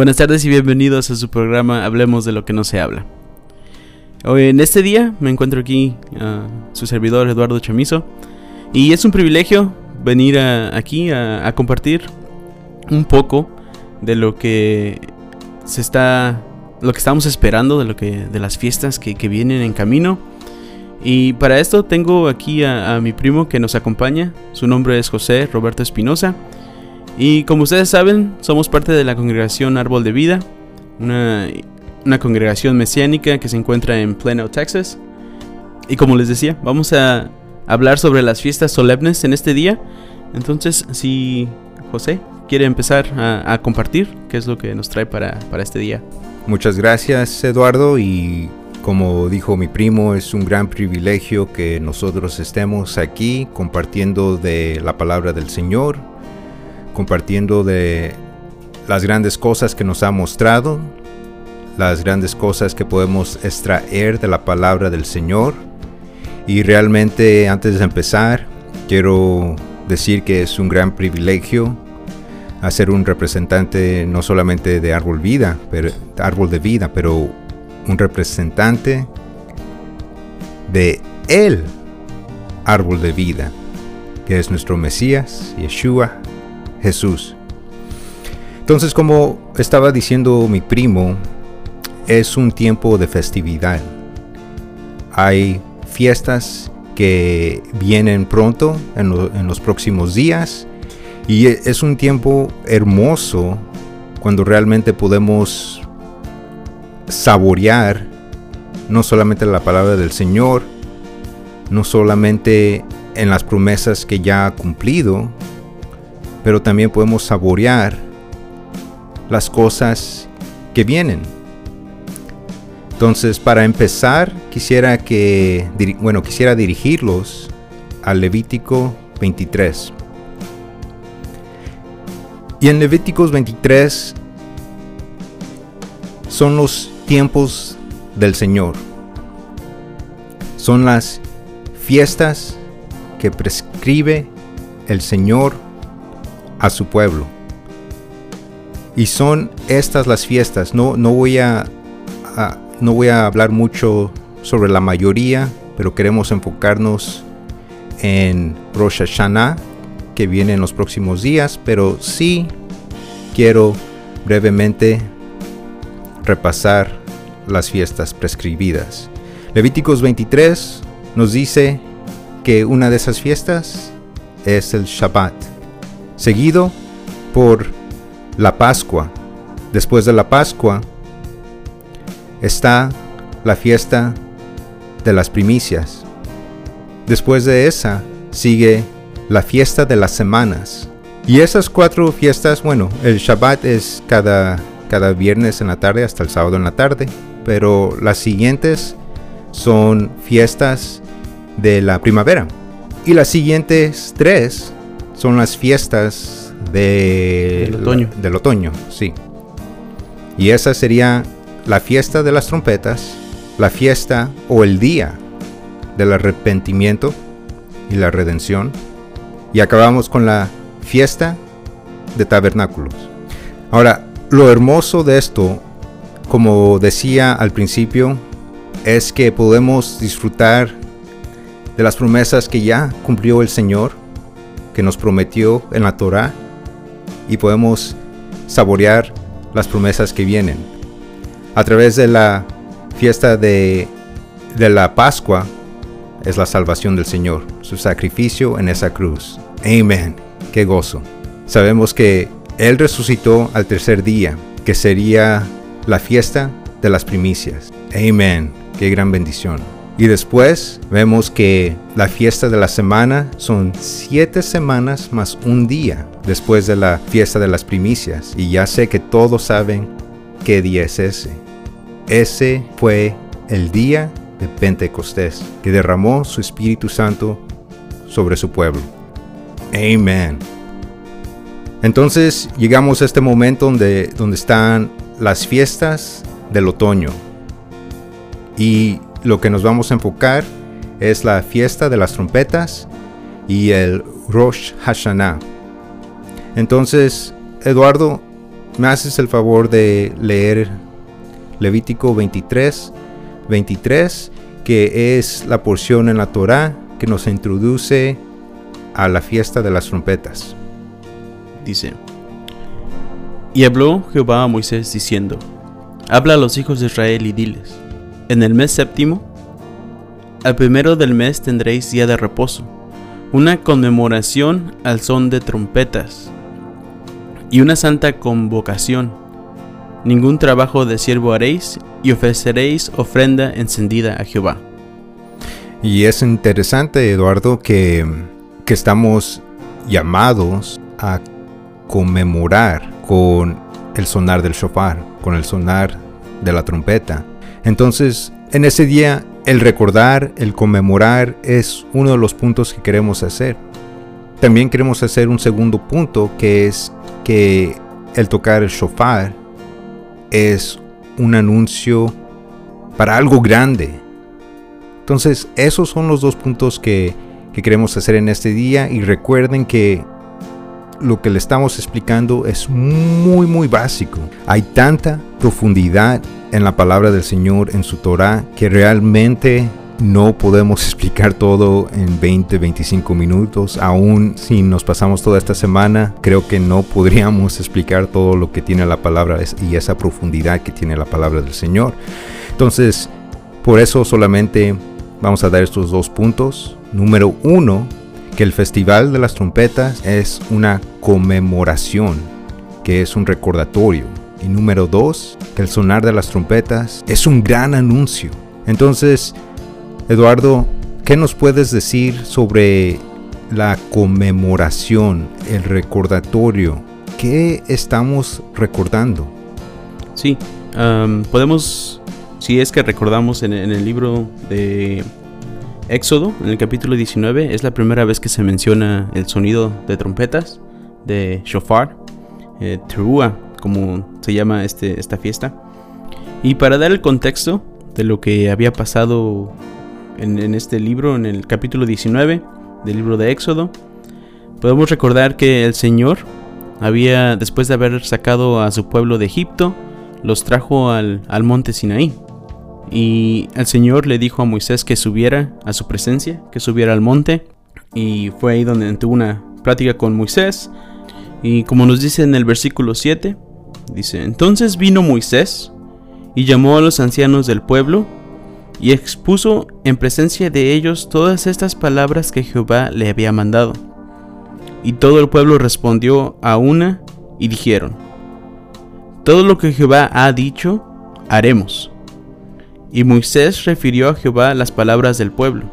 Buenas tardes y bienvenidos a su programa Hablemos de lo que no se habla. Hoy en este día me encuentro aquí a su servidor Eduardo Chamizo y es un privilegio venir aquí a, compartir un poco de lo que se está lo que estamos esperando de lo que de las fiestas que, vienen en camino. Y para esto tengo aquí a, a mi primo que nos acompaña. Su nombre es José Roberto Espinosa y como ustedes saben, somos parte de la congregación Árbol de Vida, una, congregación mesiánica que se encuentra en Plano, Texas. Y como les decía, vamos a hablar sobre las fiestas solemnes en este día. Entonces, si José quiere empezar a, compartir qué es lo que nos trae para, para este día. Muchas gracias, Eduardo. Y como dijo mi primo, es un gran privilegio que nosotros estemos aquí compartiendo de la palabra del Señor compartiendo de las grandes cosas que nos ha mostrado, las grandes cosas que podemos extraer de la palabra del Señor. Y realmente antes de empezar, quiero decir que es un gran privilegio ser un representante no solamente de Árbol Vida, pero Árbol de Vida, pero un representante de el Árbol de Vida, que es nuestro Mesías, Yeshua, Jesús. Entonces, como estaba diciendo mi primo, es un tiempo de festividad. Hay fiestas que vienen pronto, en, los próximos días, y e, es un tiempo hermoso cuando realmente podemos saborear no solamente la palabra del Señor, no solamente en las promesas que ya ha cumplido, pero también podemos saborear las cosas que vienen. Entonces, para empezar, quisiera que bueno, quisiera dirigirlos al Levítico 23. Y en Levíticos 23 son los tiempos del Señor. Son las fiestas que prescribe el Señor a su pueblo. Y son estas las fiestas. No, no, voy a, no voy a hablar mucho sobre la mayoría, pero queremos enfocarnos en Rosh Hashanah, que viene en los próximos días, pero sí quiero brevemente repasar las fiestas prescribidas. Levíticos 23 nos dice que una de esas fiestas es el Shabbat seguido por la Pascua. Después de la Pascua está la fiesta de las primicias. Después de esa sigue la fiesta de las semanas. Y esas cuatro fiestas, bueno, el Shabbat es cada, cada viernes en la tarde hasta el sábado en la tarde, pero las siguientes son fiestas de la primavera. Y las siguientes tres son las fiestas del otoño. del otoño, sí. Y esa sería la fiesta de las trompetas, la fiesta o el día del arrepentimiento y la redención. Y acabamos con la fiesta de tabernáculos. Ahora, lo hermoso de esto, como decía al principio, es que podemos disfrutar de las promesas que ya cumplió el Señor que nos prometió en la Torah y podemos saborear las promesas que vienen. A través de la fiesta de, de la Pascua es la salvación del Señor, su sacrificio en esa cruz. Amén. Qué gozo. Sabemos que Él resucitó al tercer día, que sería la fiesta de las primicias. Amén. Qué gran bendición. Y después vemos que la fiesta de la semana son siete semanas más un día después de la fiesta de las primicias. Y ya sé que todos saben qué día es ese. Ese fue el día de Pentecostés, que derramó su Espíritu Santo sobre su pueblo. Amén. Entonces llegamos a este momento donde, donde están las fiestas del otoño. Y lo que nos vamos a enfocar es la fiesta de las trompetas y el Rosh Hashanah. Entonces, Eduardo, me haces el favor de leer Levítico 23, 23, que es la porción en la Torá que nos introduce a la fiesta de las trompetas. Dice, y habló Jehová a Moisés diciendo, Habla a los hijos de Israel y diles, en el mes séptimo, al primero del mes tendréis día de reposo, una conmemoración al son de trompetas y una santa convocación. Ningún trabajo de siervo haréis y ofreceréis ofrenda encendida a Jehová. Y es interesante, Eduardo, que, que estamos llamados a conmemorar con el sonar del shofar, con el sonar de la trompeta. Entonces, en ese día, el recordar, el conmemorar es uno de los puntos que queremos hacer. También queremos hacer un segundo punto que es que el tocar el shofar es un anuncio para algo grande. Entonces, esos son los dos puntos que, que queremos hacer en este día y recuerden que lo que le estamos explicando es muy muy básico. Hay tanta profundidad en la palabra del Señor en su Torah que realmente no podemos explicar todo en 20, 25 minutos. Aún si nos pasamos toda esta semana, creo que no podríamos explicar todo lo que tiene la palabra y esa profundidad que tiene la palabra del Señor. Entonces, por eso solamente vamos a dar estos dos puntos. Número uno, que el Festival de las Trompetas es una conmemoración, que es un recordatorio. Y número dos, que el sonar de las trompetas es un gran anuncio. Entonces, Eduardo, ¿qué nos puedes decir sobre la conmemoración, el recordatorio? ¿Qué estamos recordando? Sí, podemos, si es que recordamos en el libro de Éxodo, en el capítulo 19, es la primera vez que se menciona el sonido de trompetas, de shofar, eh, como se llama este, esta fiesta. Y para dar el contexto de lo que había pasado en, en este libro, en el capítulo 19 del libro de Éxodo, podemos recordar que el Señor había, después de haber sacado a su pueblo de Egipto, los trajo al, al monte Sinaí. Y el Señor le dijo a Moisés que subiera a su presencia, que subiera al monte. Y fue ahí donde tuvo una plática con Moisés. Y como nos dice en el versículo 7, dice, entonces vino Moisés y llamó a los ancianos del pueblo y expuso en presencia de ellos todas estas palabras que Jehová le había mandado. Y todo el pueblo respondió a una y dijeron, todo lo que Jehová ha dicho, haremos. Y Moisés refirió a Jehová las palabras del pueblo.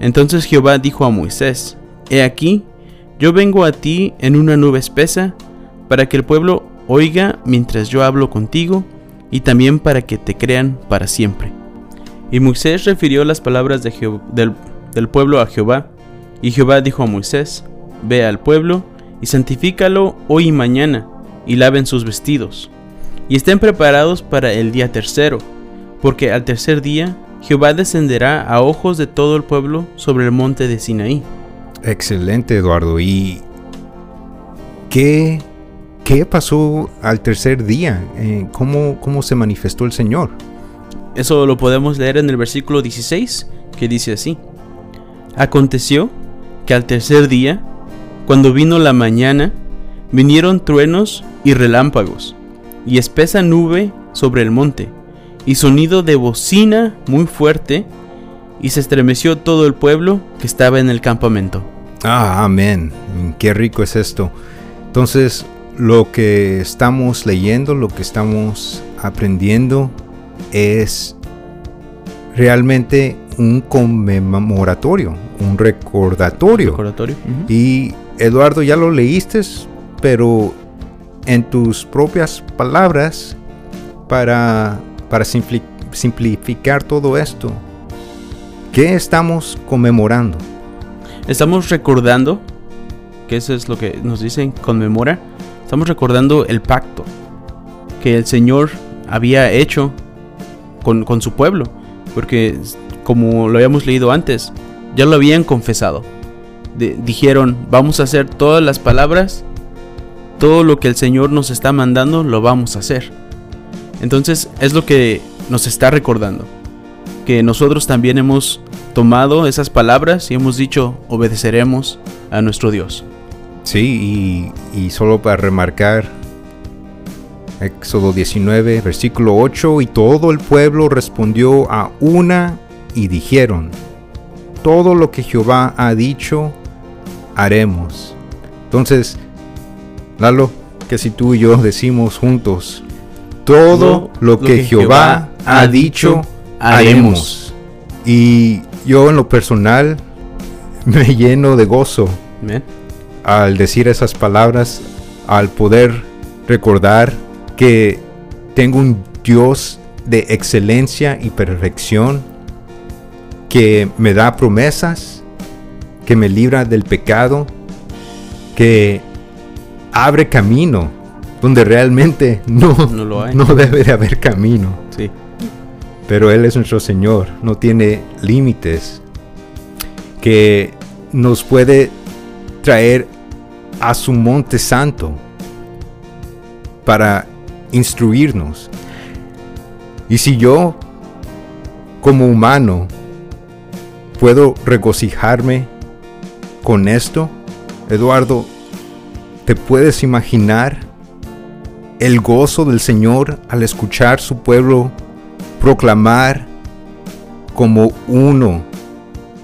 Entonces Jehová dijo a Moisés, He aquí, yo vengo a ti en una nube espesa, para que el pueblo oiga mientras yo hablo contigo, y también para que te crean para siempre. Y Moisés refirió las palabras del, del pueblo a Jehová, y Jehová dijo a Moisés, Ve al pueblo, y santifícalo hoy y mañana, y laven sus vestidos, y estén preparados para el día tercero, porque al tercer día Jehová descenderá a ojos de todo el pueblo sobre el monte de Sinaí. Excelente, Eduardo. ¿Y qué, qué pasó al tercer día? Eh, ¿cómo, ¿Cómo se manifestó el Señor? Eso lo podemos leer en el versículo 16, que dice así. Aconteció que al tercer día, cuando vino la mañana, vinieron truenos y relámpagos, y espesa nube sobre el monte y sonido de bocina muy fuerte, y se estremeció todo el pueblo que estaba en el campamento. Ah, amén. Qué rico es esto. Entonces, lo que estamos leyendo, lo que estamos aprendiendo es realmente un conmemoratorio, un recordatorio. recordatorio. Y Eduardo, ya lo leíste, pero en tus propias palabras para para simplificar todo esto, ¿qué estamos conmemorando? Estamos recordando, que eso es lo que nos dicen, conmemora, estamos recordando el pacto que el Señor había hecho con, su pueblo, porque como lo habíamos leído antes, ya lo habían confesado. dijeron, vamos a hacer todas las palabras, todo lo que el Señor nos está mandando lo vamos a hacer. Entonces es lo que nos está recordando. Que nosotros también hemos tomado esas palabras y hemos dicho obedeceremos a nuestro Dios. Sí, y, solo para remarcar, Éxodo 19, versículo 8, y todo el pueblo respondió a una y dijeron, todo lo que Jehová ha dicho, haremos. Entonces, Lalo, que si tú y yo decimos juntos, todo lo que, Jehová, ha dicho, haremos. Y yo en lo personal me lleno de gozo al decir esas palabras, al poder recordar que tengo un Dios de excelencia y perfección que me da promesas, que me libra del pecado, que abre camino donde realmente no, no, debe de haber camino. Sí. Pero Él es nuestro Señor, no tiene límites, que nos puede traer a su monte santo para instruirnos. Y si yo, como humano, puedo regocijarme con esto, Eduardo, ¿te puedes imaginar el gozo del Señor al escuchar su pueblo proclamar como uno,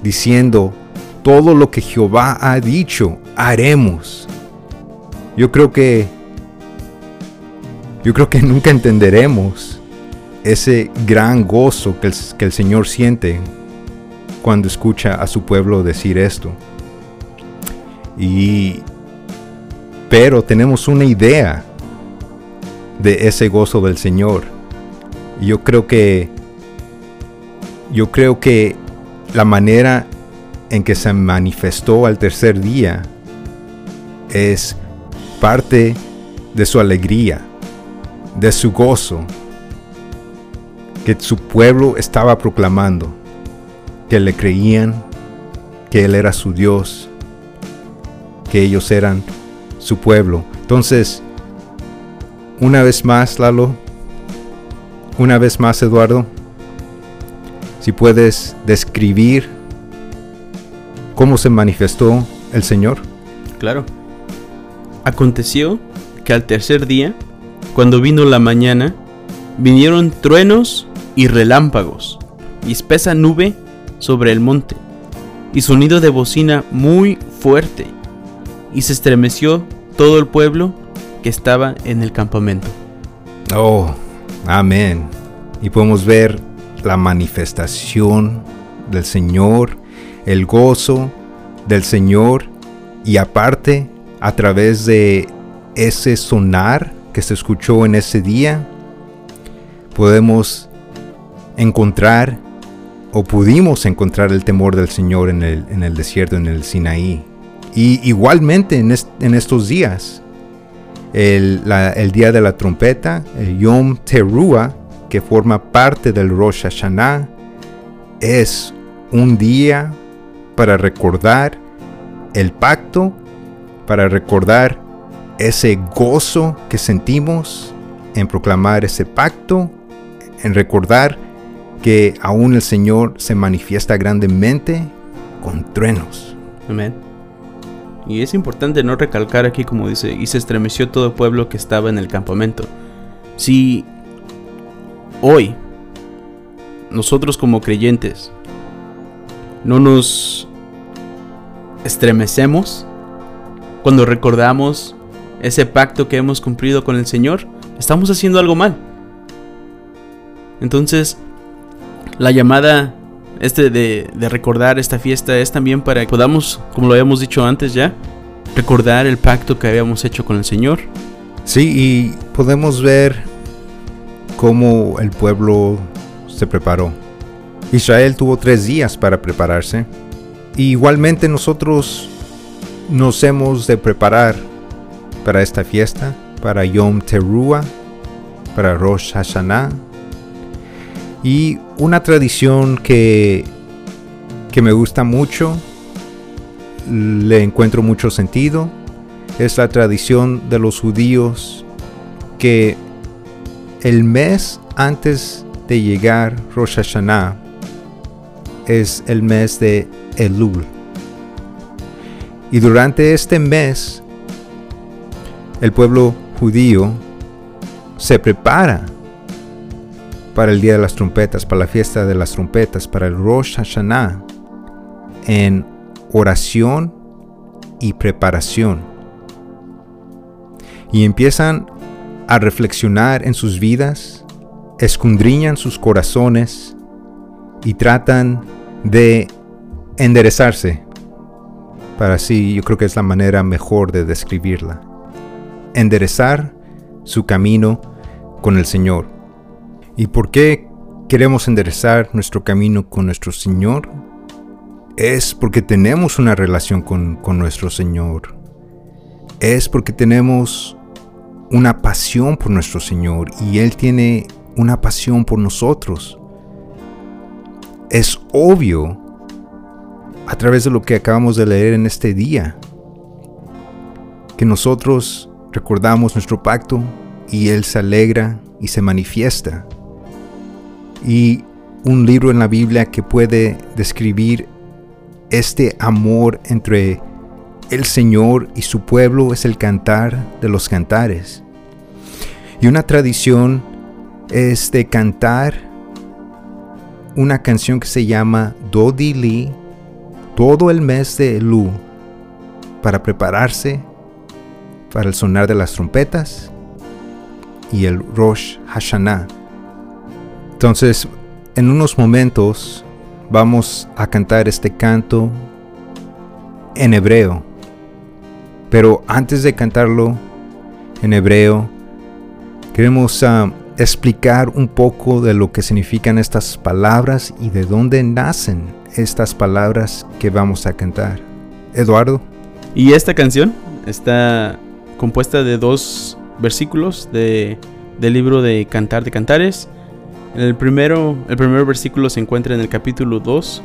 diciendo, todo lo que Jehová ha dicho, haremos. Yo creo que yo creo que nunca entenderemos ese gran gozo que el, que el Señor siente cuando escucha a su pueblo decir esto. Y pero tenemos una idea de ese gozo del Señor. Yo creo que yo creo que la manera en que se manifestó al tercer día es parte de su alegría, de su gozo, que su pueblo estaba proclamando, que le creían, que Él era su Dios, que ellos eran su pueblo. Entonces, una vez más, Lalo, una vez más, Eduardo, si puedes describir cómo se manifestó el Señor. Claro. Aconteció que al tercer día, cuando vino la mañana, vinieron truenos y relámpagos, y espesa nube sobre el monte, y sonido de bocina muy fuerte, y se estremeció todo el pueblo que estaba en el campamento. Oh, amén. Y podemos ver la manifestación del Señor el gozo del Señor y aparte a través de ese sonar que se escuchó en ese día, podemos encontrar o pudimos encontrar el temor del Señor en el, en el desierto, en el Sinaí. Y igualmente en, en estos días, el, día de la trompeta, el Yom Teruah, que forma parte del Rosh Hashanah, es un día para recordar el pacto, para recordar ese gozo que sentimos en proclamar ese pacto, en recordar que aún el Señor se manifiesta grandemente con truenos. Amén. Y es importante no recalcar aquí como dice, y se estremeció todo el pueblo que estaba en el campamento. Si hoy nosotros como creyentes no nos estremecemos cuando recordamos ese pacto que hemos cumplido con el Señor, estamos haciendo algo mal. Entonces, la llamada este de, recordar esta fiesta es también para que podamos, como lo habíamos dicho antes ya, recordar el pacto que habíamos hecho con el Señor. Sí, y podemos ver cómo el pueblo se preparó. Israel tuvo tres días para prepararse igualmente nosotros nos hemos de preparar para esta fiesta, para Yom Teruah, para Rosh Hashanah. Y una tradición que, que me gusta mucho, le encuentro mucho sentido, es la tradición de los judíos que el mes antes de llegar Rosh Hashanah es el mes de Elul. Y durante este mes, el pueblo judío se prepara para el Día de las Trompetas, para la fiesta de las trompetas, para el Rosh Hashanah, en oración y preparación. Y empiezan a reflexionar en sus vidas, escondriñan sus corazones y tratan de enderezarse. Para así, yo creo que es la manera mejor de describirla. Enderezar su camino con el Señor. ¿Y por qué queremos enderezar nuestro camino con nuestro Señor? Es porque tenemos una relación con, con nuestro Señor. Es porque tenemos una pasión por nuestro Señor y Él tiene una pasión por nosotros. Es obvio a través de lo que acabamos de leer en este día que nosotros recordamos nuestro pacto y Él se alegra y se manifiesta. Y un libro en la Biblia que puede describir este amor entre el Señor y su pueblo es el cantar de los cantares. Y una tradición es de cantar una canción que se llama Dodili todo el mes de Elu para prepararse para el sonar de las trompetas y el Rosh Hashanah. Entonces, en unos momentos vamos a cantar este canto en hebreo. Pero antes de cantarlo en hebreo, queremos ah, explicar un poco de lo que significan estas palabras y de dónde nacen estas palabras que vamos a cantar. Eduardo. Y esta canción está compuesta de dos versículos de, del libro de Cantar de Cantares. El primero, el primer versículo se encuentra en el capítulo 2,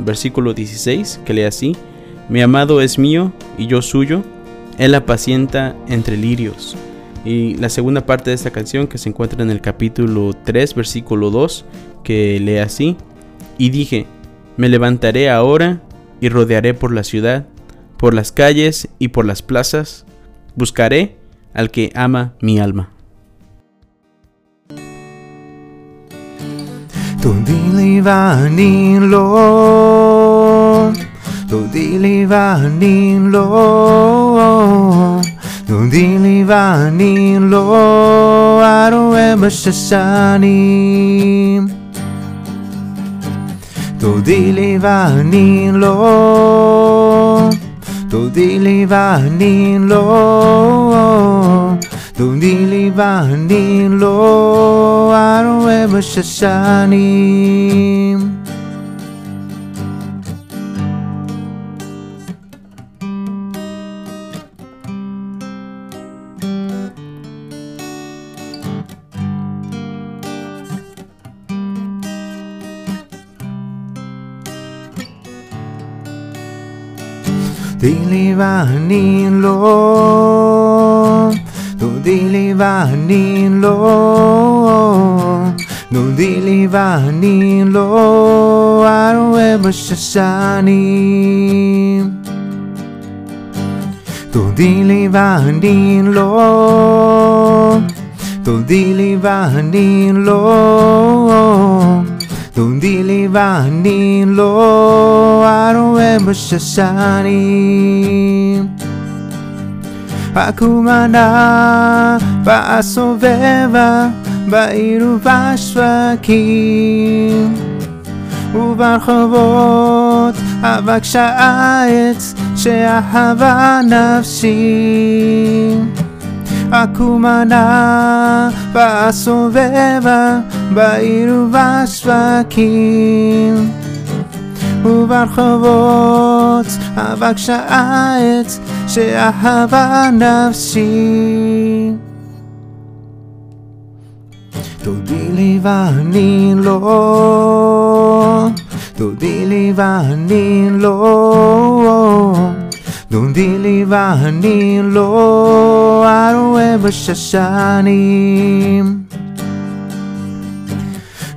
versículo 16, que lee así: Mi amado es mío y yo suyo, él apacienta entre lirios. Y la segunda parte de esta canción que se encuentra en el capítulo 3, versículo 2, que lee así: Y dije, me levantaré ahora y rodearé por la ciudad, por las calles y por las plazas, buscaré al que ama mi alma. to deliver in Lord, to deliver in Lord, to deliver in Lord, I don't ever to deliver in Lord, to deliver in Lord. Tundi liva ni lo arwe bashashani. Tundi liva ni lo. תודי לי ואני לא, תודי לי ואני לא ארואה בשושנים. תודי לי ואני לא, תודי לי ואני לא, תודי לי ואני לא ארואה בשושנים. הכוונה והסובבה בעיר ובשווקים וברחובות אבקשה עץ שאהבה נפשי. הכוונה והסובבה בעיר ובשווקים וברחובות אבק שעץ שאהבה נפשי. תודי לי ואני לא תודי לי ואני לא דודי לי ואני לא ארואה בששנים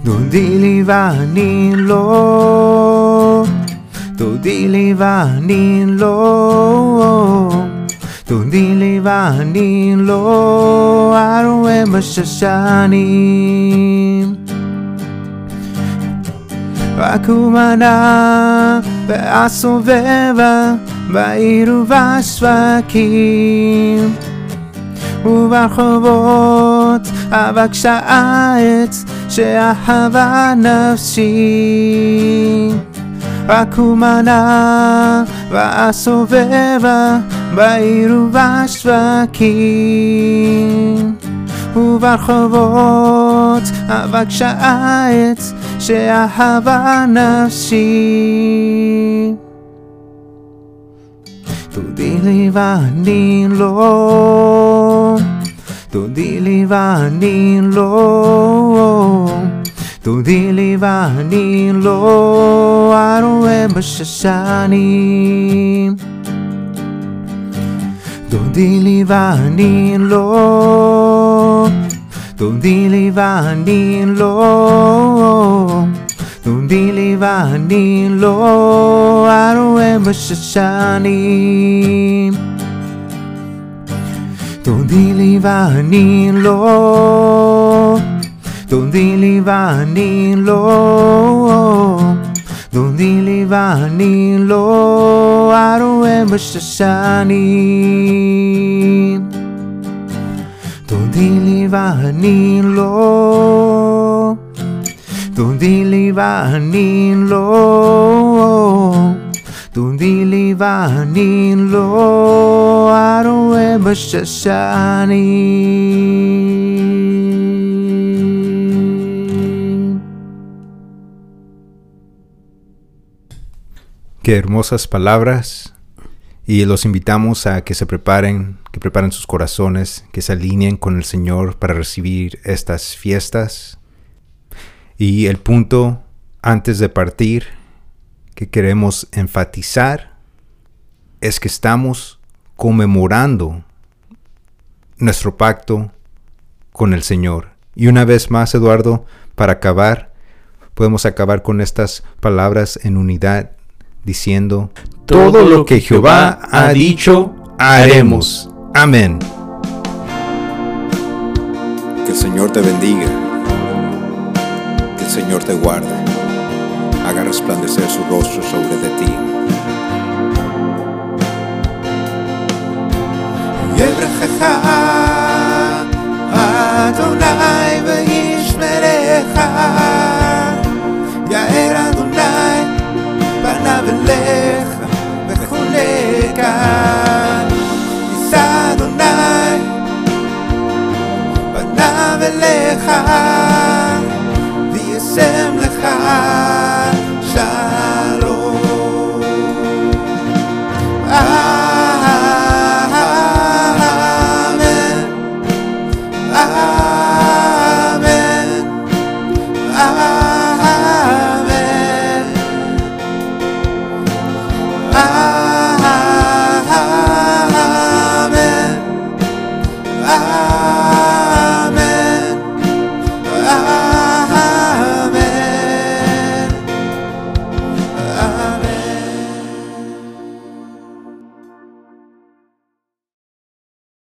דודי לי ואני לא. דודי לי ואני לא. דודי לי ואני לא. ארואה בששנים רק הוא מנה והסובבה בעיר ובשווקים. וברחובות אבק העץ שאהבה נפשי. רק הוא מנה והסובבה בעיר ובשווקים וברחובות אבק העץ שאהבה נפשי. תודי לי ואני לא Tudilivanilo Tudilivanilo Aroe Bashashani Tudilivanilo Tudilivanilo Tudilivanilo Aroe Bashashani Deliverni, Lord. Don't deliverni, Lord. Don't deliverni, Lord. I don't ever shashani. Don't deliverni, Lord. Don't deliverni, Lord. 동딜리바닌 Qué hermosas palabras y los invitamos a que se preparen, que preparen sus corazones, que se alineen con el Señor para recibir estas fiestas. Y el punto antes de partir que queremos enfatizar es que estamos conmemorando nuestro pacto con el Señor. Y una vez más, Eduardo, para acabar, podemos acabar con estas palabras en unidad diciendo, todo lo que Jehová ha dicho, haremos. Amén. Que el Señor te bendiga. Que el Señor te guarde. Haga resplandecer su rostro sobre de ti. יברכך אדוני וישמרך יאר אדוני פניו אליך וחונקה יישא אדוני פניו אליך